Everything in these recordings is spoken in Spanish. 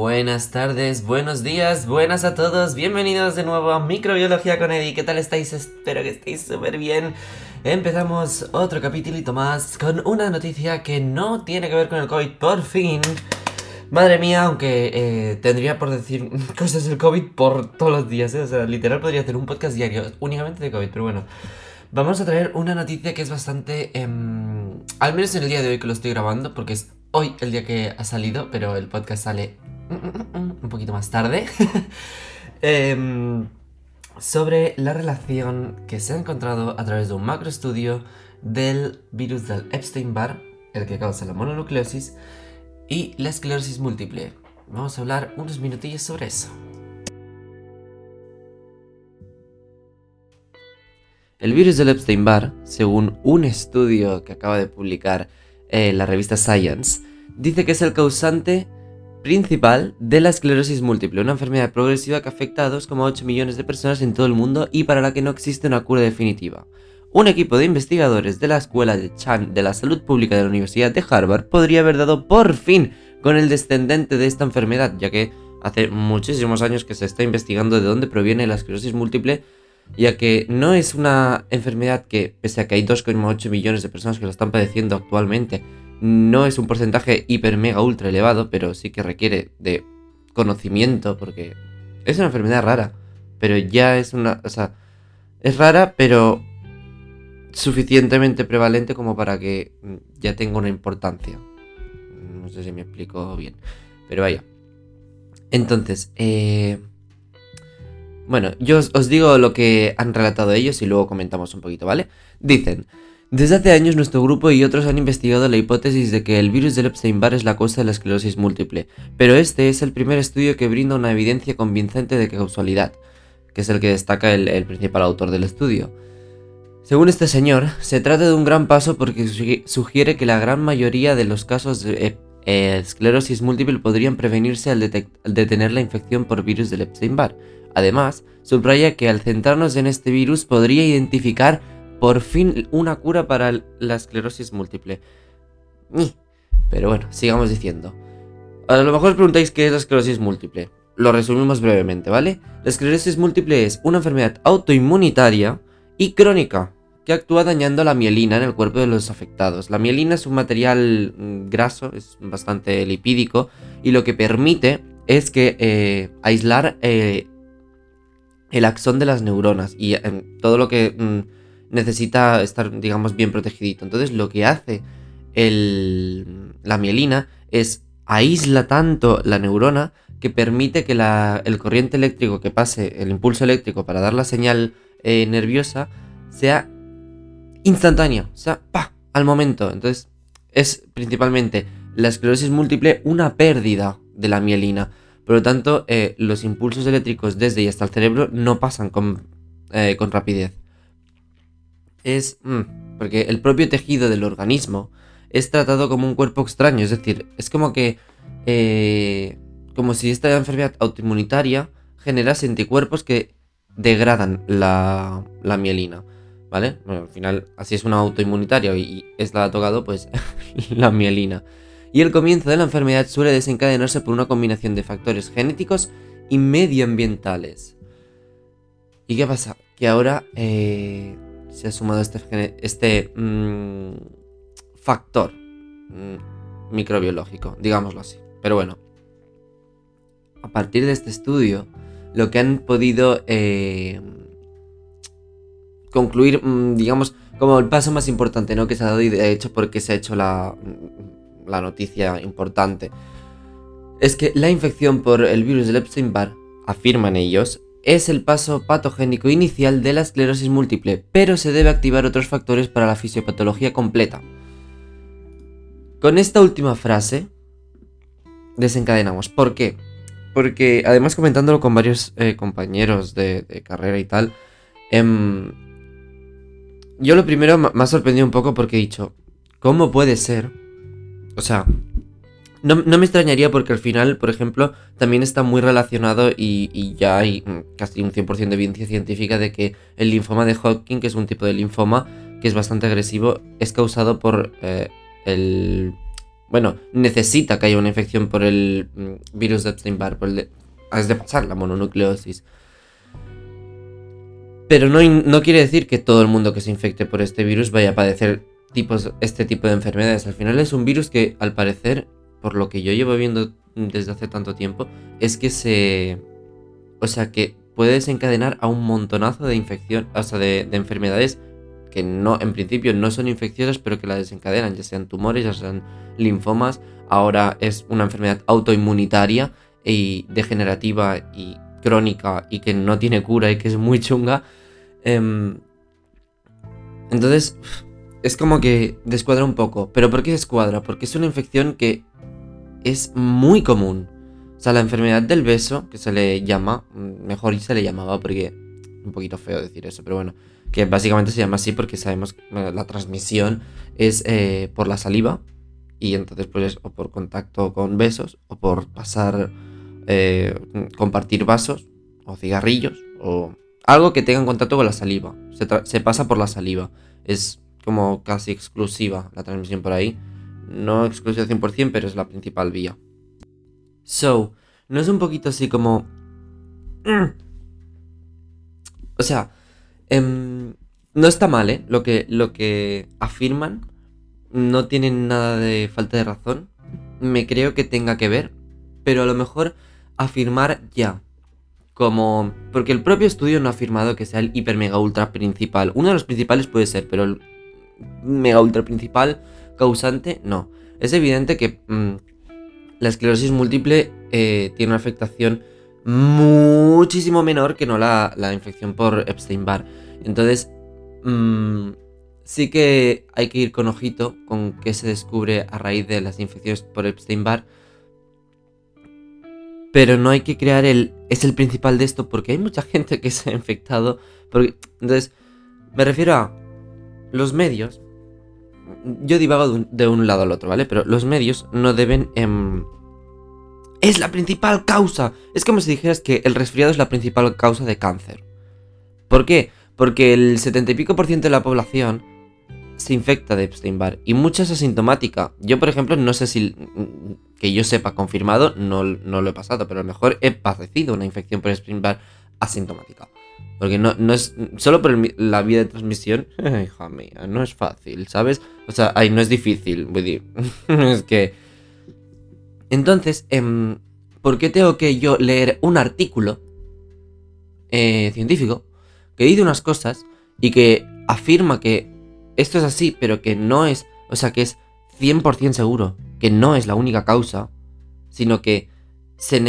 Buenas tardes, buenos días, buenas a todos, bienvenidos de nuevo a Microbiología con Eddie, ¿qué tal estáis? Espero que estéis súper bien. Empezamos otro capítulito más con una noticia que no tiene que ver con el COVID, por fin. Madre mía, aunque eh, tendría por decir cosas del COVID por todos los días, ¿eh? o sea, literal podría hacer un podcast diario únicamente de COVID, pero bueno. Vamos a traer una noticia que es bastante... em, al menos en el día de hoy que lo estoy grabando, porque es hoy el día que ha salido, pero el podcast sale un poquito más tarde. Em, sobre la relación que se ha encontrado a través de un macroestudio del virus del Epstein-Barr, el que causa la mononucleosis, y la esclerosis múltiple. Vamos a hablar unos minutillos sobre eso. El virus del Epstein-Barr, según un estudio que acaba de publicar eh, la revista Science, dice que es el causante principal de la esclerosis múltiple, una enfermedad progresiva que afecta a 2,8 millones de personas en todo el mundo y para la que no existe una cura definitiva. Un equipo de investigadores de la Escuela de Chan de la Salud Pública de la Universidad de Harvard podría haber dado por fin con el descendente de esta enfermedad, ya que hace muchísimos años que se está investigando de dónde proviene la esclerosis múltiple, ya que no es una enfermedad que, pese a que hay 2,8 millones de personas que lo están padeciendo actualmente, no es un porcentaje hiper mega ultra elevado, pero sí que requiere de conocimiento, porque es una enfermedad rara, pero ya es una, o sea, es rara, pero suficientemente prevalente como para que mm, ya tenga una importancia. No sé si me explico bien, pero vaya. Entonces, eh... bueno, yo os, os digo lo que han relatado ellos y luego comentamos un poquito, ¿vale? Dicen, desde hace años nuestro grupo y otros han investigado la hipótesis de que el virus del Epstein-Barr es la causa de la esclerosis múltiple, pero este es el primer estudio que brinda una evidencia convincente de causalidad, que es el que destaca el, principal autor del estudio. Según este señor, se trata de un gran paso porque sugi- sugiere que la gran mayoría de los casos de eh, esclerosis múltiple podrían prevenirse al, al detener la infección por virus del Epstein-Barr. Además, subraya que al centrarnos en este virus podría identificar por fin una cura para la esclerosis múltiple. Pero bueno, sigamos diciendo. A lo mejor os preguntáis qué es la esclerosis múltiple. Lo resumimos brevemente, ¿vale? La esclerosis múltiple es una enfermedad autoinmunitaria y crónica que actúa dañando la mielina en el cuerpo de los afectados. La mielina es un material mm, graso, es bastante lipídico y lo que permite es que eh, aislar eh, el axón de las neuronas y todo lo que mm, necesita estar, digamos, bien protegidito. Entonces lo que hace el- la mielina es aísla tanto la neurona que permite que el corriente eléctrico que pase, el impulso eléctrico para dar la señal eh, nerviosa, sea instantáneo, o sea, pa, al momento. Entonces, es principalmente la esclerosis múltiple una pérdida de la mielina. Por lo tanto, eh, los impulsos eléctricos desde y hasta el cerebro no pasan con, eh, con rapidez. Es mm, porque el propio tejido del organismo es tratado como un cuerpo extraño, es decir, es como que eh, como si esta enfermedad autoinmunitaria generase anticuerpos que degradan la, la mielina, ¿vale? Bueno, al final, así es una autoinmunitaria y, y es la ha tocado, pues, la mielina. Y el comienzo de la enfermedad suele desencadenarse por una combinación de factores genéticos y medioambientales. ¿Y qué pasa? Que ahora eh, se ha sumado este, este mm, factor mm, microbiológico, digámoslo así. Pero bueno, a partir de este estudio, lo que han podido eh, concluir, mm, digamos, como el paso más importante, ¿no? Que se ha dado y de hecho porque se ha hecho la, la noticia importante. Es que la infección por el virus del Epstein-Barr, afirman ellos, es el paso patogénico inicial de la esclerosis múltiple, pero se debe activar otros factores para la fisiopatología completa. Con esta última frase desencadenamos. ¿Por qué? Porque además comentándolo con varios eh, compañeros de, carrera y tal, em, yo lo primero me me ha sorprendido un poco porque he dicho, ¿cómo puede ser? O sea, no, no me extrañaría porque al final, por ejemplo, también está muy relacionado y, y ya hay mm, casi un 100% de evidencia científica de que el linfoma de Hodgkin, que es un tipo de linfoma que es bastante agresivo, es causado por eh, el bueno, necesita que haya una infección por el mm, virus de Epstein-Barr, por el de, de pasar la mononucleosis. Pero no, no quiere decir que todo el mundo que se infecte por este virus vaya a padecer tipos, este tipo de enfermedades. Al final es un virus que, al parecer, por lo que yo llevo viendo desde hace tanto tiempo, es que se... O sea, que puede desencadenar a un montonazo de infección, o sea, de, de enfermedades que no, en principio no son infecciosas, pero que la desencadenan, ya sean tumores, ya sean linfomas. Ahora es una enfermedad autoinmunitaria y degenerativa y crónica y que no tiene cura y que es muy chunga. Em, entonces, es como que descuadra un poco. ¿Pero por qué descuadra? Porque es una infección que es muy común. O sea, la enfermedad del beso, que se le llama, mejor se le llamaba porque un poquito feo decir eso, pero bueno, que básicamente se llama así porque sabemos que la transmisión es eh, por la saliva y entonces pues o por contacto con besos o por pasar, eh, compartir vasos o cigarrillos o algo que tenga contacto con la saliva. Se, pasa por la saliva. Es como casi exclusiva la transmisión por ahí. No exclusiva 100%, pero es la principal vía. So, ¿no es un poquito así como... O sea, em, no está mal, ¿eh? Lo que, lo que afirman no tienen nada de falta de razón. Me creo que tenga que ver, pero a lo mejor afirmar ya. Como. Porque el propio estudio no ha afirmado que sea el hiper mega ultra principal. Uno de los principales puede ser, pero el mega ultra principal causante, no. Es evidente que mm, la esclerosis múltiple eh, tiene una afectación muchísimo menor que no la, infección por Epstein-Barr. Entonces, mm, sí que hay que ir con ojito con qué se descubre a raíz de las infecciones por Epstein-Barr. Pero no hay que crear el... Es el principal de esto porque hay mucha gente que se ha infectado. Porque, entonces, me refiero a los medios. Yo divago de un, lado al otro, ¿vale? Pero los medios no deben... Em, es la principal causa. Es como si dijeras que el resfriado es la principal causa de cáncer. ¿Por qué? Porque el 70 y pico por ciento de la población se infecta de Epstein-Barr y mucha es asintomática. Yo, por ejemplo, no sé si que yo sepa confirmado, no, no lo he pasado, pero a lo mejor he padecido una infección por Epstein-Barr asintomática. Porque no, no es. Solo por la vía de transmisión. Hija mía, no es fácil, ¿sabes? O sea, ahí no es difícil. Voy a decir. es que entonces, em, ¿por qué tengo que yo leer un artículo eh, científico que dice unas cosas y que afirma que esto es así, pero que no es, o sea, que es 100% seguro, que no es la única causa, sino que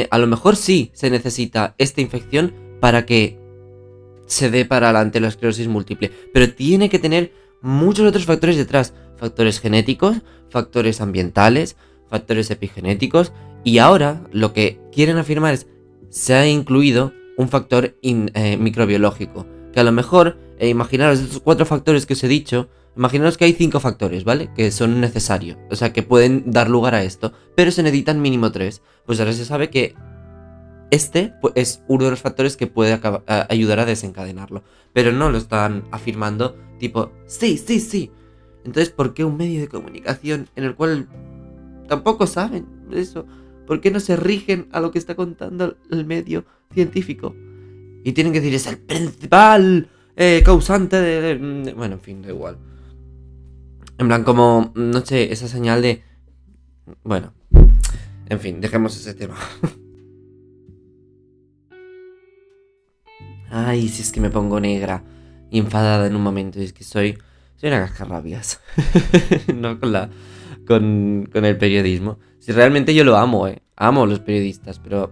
a lo mejor sí se necesita esta infección para que se dé para adelante la esclerosis múltiple, pero tiene que tener muchos otros factores detrás, factores genéticos, factores ambientales, factores epigenéticos y ahora lo que quieren afirmar es se ha incluido un factor eh, microbiológico. Que a lo mejor, eh, imaginaros estos cuatro factores que os he dicho, imaginaros que hay cinco factores, ¿vale? Que son necesarios, o sea, que pueden dar lugar a esto, pero se necesitan mínimo tres. Pues ahora se sabe que este pues, es uno de los factores que puede ayudar a desencadenarlo. Pero no lo están afirmando tipo, sí, sí, sí. Entonces, ¿por qué un medio de comunicación en el cual tampoco saben eso. ¿Por qué no se rigen a lo que está contando el medio científico? Y tienen que decir, es el principal eh, causante de, mm, Bueno, en fin, da igual. En plan, como, no sé, esa señal de... Bueno, en fin, dejemos ese tema. Ay, si es que me pongo negra y enfadada en un momento. Es que soy... Soy una cascarrabias. no con la con, el periodismo. Si realmente yo lo amo, eh. Amo a los periodistas, pero...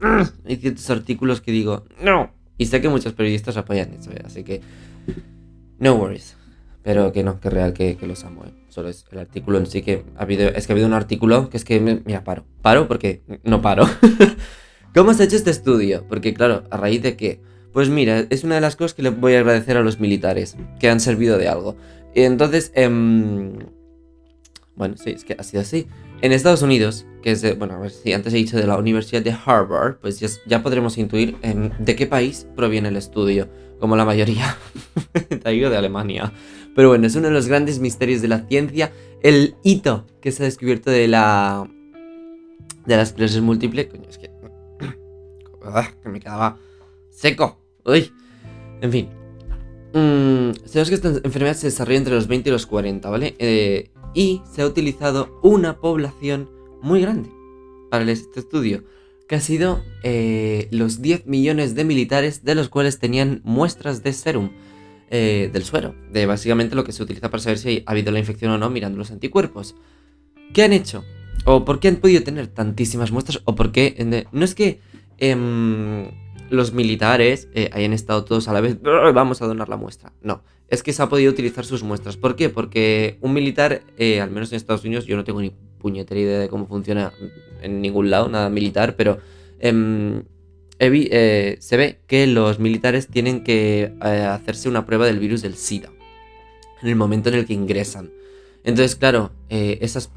Hay ciertos artículos que digo, no. Y sé que muchos periodistas apoyan eso, eh, así que... No worries. Pero que no, que real que, los amo, eh. Solo es el artículo en sí que ha habido... Es que ha habido un artículo que es que... mira, paro. Paro porque no paro. ¿Cómo has hecho este estudio? Porque claro, a raíz de que... Pues mira, es una de las cosas que le voy a agradecer a los militares, que han servido de algo. Entonces, eh, bueno, sí, es que ha sido así. En Estados Unidos, que es de, bueno, a si antes he dicho de la Universidad de Harvard, pues ya, podremos intuir de qué país proviene el estudio, como la mayoría. traído de Alemania. Pero bueno, es uno de los grandes misterios de la ciencia. El hito que se ha descubierto de la. de la esclerosis múltiple. Coño, es que. Que me quedaba seco. Uy. En fin. Mm, sabemos que esta enfermedad se desarrolla entre los 20 y los 40, ¿vale? Eh, y se ha utilizado una población muy grande para este estudio, que ha sido eh, los 10 millones de militares de los cuales tenían muestras de serum, eh, del suero, de básicamente lo que se utiliza para saber si ha habido la infección o no mirando los anticuerpos. ¿Qué han hecho? ¿O por qué han podido tener tantísimas muestras? ¿O por qué? No es que em, los militares eh, hayan estado todos a la vez, vamos a donar la muestra. No, es que se ha podido utilizar sus muestras. ¿Por qué? Porque un militar, al menos en Estados Unidos, yo no tengo ni puñetera idea de cómo funciona en ningún lado, nada militar, pero em, eh, se ve que los militares tienen que eh, hacerse una prueba del virus del SIDA en el momento en el que ingresan. Entonces, claro, eh, esas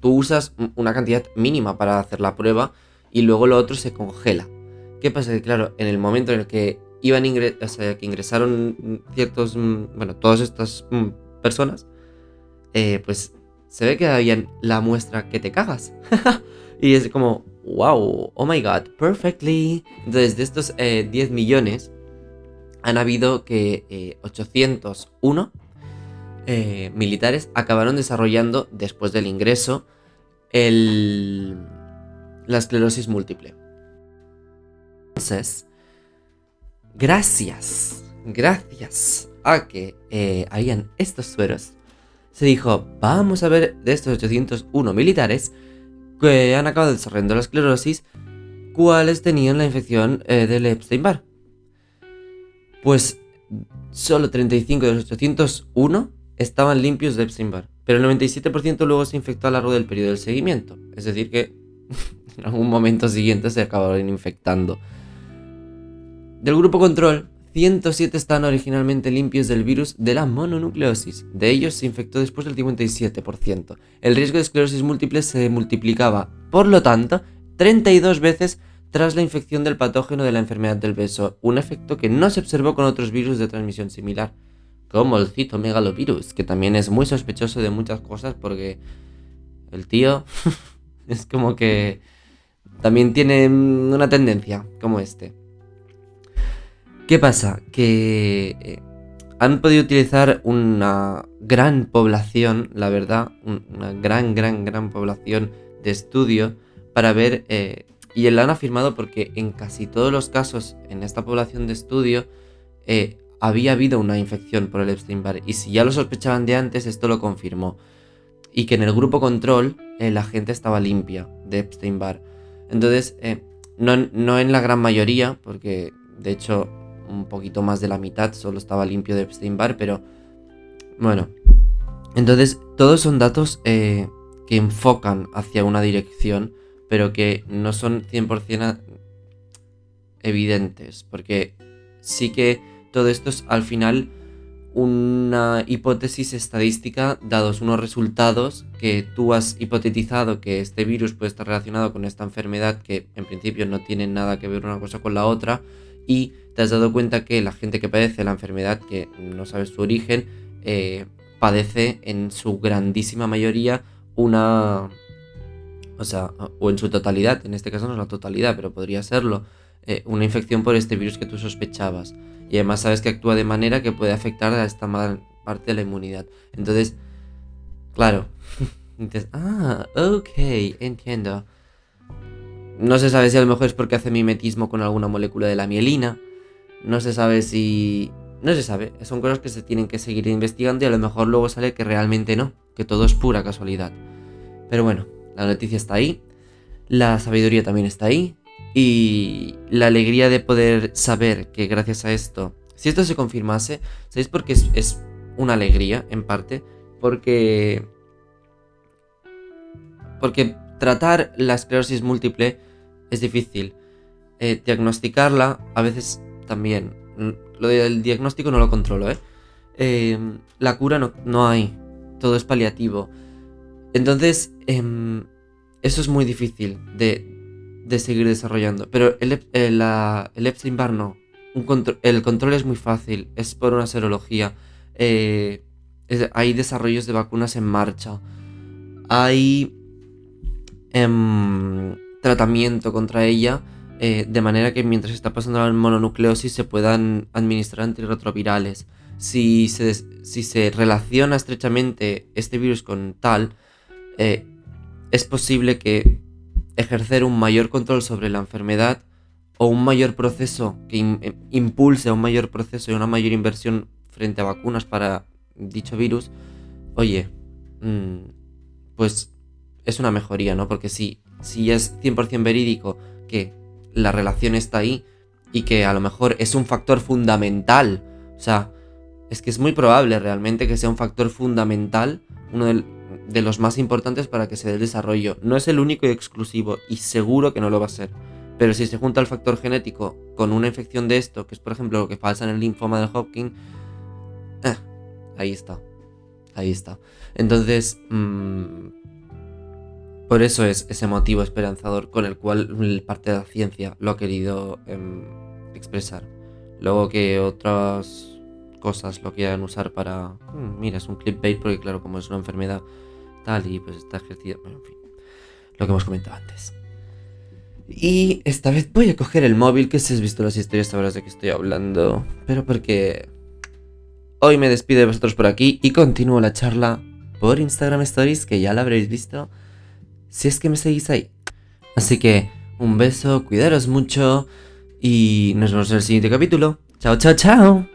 tú usas una cantidad mínima para hacer la prueba y luego lo otro se congela. ¿Qué pasa? Que claro, en el momento en el que iban o sea, que ingresaron ciertos, mm, bueno, todas estas mm, personas, pues se ve que había la muestra que te cagas. y es como, wow, oh my god, perfectly. Entonces, de estos 10 eh, millones, han habido que 801 eh, eh, militares acabaron desarrollando, después del ingreso, el, la esclerosis múltiple. Entonces, gracias, gracias a que habían estos sueros se dijo, vamos a ver de estos 801 militares que han acabado desarrollando la esclerosis, cuáles tenían la infección eh, del Epstein-Barr. Pues solo 35 de los 801 estaban limpios de Epstein-Barr, pero el 97% luego se infectó a lo largo del periodo del seguimiento. Es decir, que en algún momento siguiente se acabaron infectando. Del grupo control, 107 están originalmente limpios del virus de la mononucleosis. De ellos se infectó después del 57%. El riesgo de esclerosis múltiple se multiplicaba, por lo tanto, 32 veces tras la infección del patógeno de la enfermedad del beso, un efecto que no se observó con otros virus de transmisión similar, como el citomegalovirus, que también es muy sospechoso de muchas cosas porque el tío es como que también tiene una tendencia como este. ¿Qué pasa? Que eh, han podido utilizar una gran población, la verdad, una gran, gran, gran población de estudio para ver, eh, y lo han afirmado porque en casi todos los casos en esta población de estudio eh, había habido una infección por el Epstein-Barr, y si ya lo sospechaban de antes, esto lo confirmó. Y que en el grupo control la gente estaba limpia de Epstein-Barr. Entonces, no, no en la gran mayoría, porque de hecho un poquito más de la mitad solo estaba limpio de Epstein-Barr, pero bueno. Entonces, todos son datos eh, que enfocan hacia una dirección, pero que no son 100% evidentes, porque sí que todo esto es al final una hipótesis estadística dados unos resultados que tú has hipotetizado que este virus puede estar relacionado con esta enfermedad que en principio no tiene nada que ver una cosa con la otra y te has dado cuenta que la gente que padece la enfermedad, que no sabes su origen, eh, padece en su grandísima mayoría una... O sea, o en su totalidad, en este caso no es la totalidad, pero podría serlo, eh, una infección por este virus que tú sospechabas. Y además sabes que actúa de manera que puede afectar a esta parte de la inmunidad. Entonces, claro. Dices, ah, ok, entiendo. No se sabe si a lo mejor es porque hace mimetismo con alguna molécula de la mielina. No se sabe si... No se sabe. Son cosas que se tienen que seguir investigando y a lo mejor luego sale que realmente no. Que todo es pura casualidad. Pero bueno, la noticia está ahí. La sabiduría también está ahí. Y la alegría de poder saber que gracias a esto... Si esto se confirmase, ¿sabéis por qué es, es una alegría en parte? Porque... Porque tratar la esclerosis múltiple es difícil. Eh, diagnosticarla a veces también. Lo del diagnóstico no lo controlo, ¿eh? eh la cura no, no, hay. Todo es paliativo. Entonces, em, eso es muy difícil de, de seguir desarrollando. Pero el, el, el Epstein-Barr no. el control es muy fácil, es por una serología. Eh, hay desarrollos de vacunas en marcha. Hay em, tratamiento contra ella. Eh, de manera que mientras está pasando la mononucleosis se puedan administrar antirretrovirales. Si se, si se relaciona estrechamente este virus con tal, eh, es posible que ejercer un mayor control sobre la enfermedad o un mayor proceso que eh, impulse un mayor proceso y una mayor inversión frente a vacunas para dicho virus, oye, mm, pues es una mejoría, ¿no? Porque si, si es 100% verídico que la relación está ahí y que a lo mejor es un factor fundamental, o sea, es que es muy probable realmente que sea un factor fundamental, uno de los más importantes para que se dé el desarrollo. No es el único y exclusivo y seguro que no lo va a ser. Pero si se junta el factor genético con una infección de esto, que es por ejemplo lo que pasa en el linfoma de Hopkins, eh, ahí está. Ahí está. Entonces, mm, por eso es ese motivo esperanzador con el cual parte de la ciencia lo ha querido em, expresar. Luego que otras cosas lo quieran usar para... Mm, mira, es un clickbait porque claro, como es una enfermedad tal y pues está ejercida... En fin. Lo que hemos comentado antes. Y esta vez voy a coger el móvil, que si has visto las historias sabrás de qué estoy hablando. Pero porque hoy me despido de vosotros por aquí y continúo la charla por Instagram Stories, que ya la habréis visto, si es que me seguís ahí. Así que un beso, cuidaros mucho y nos vemos en el siguiente capítulo. Chao, chao, chao.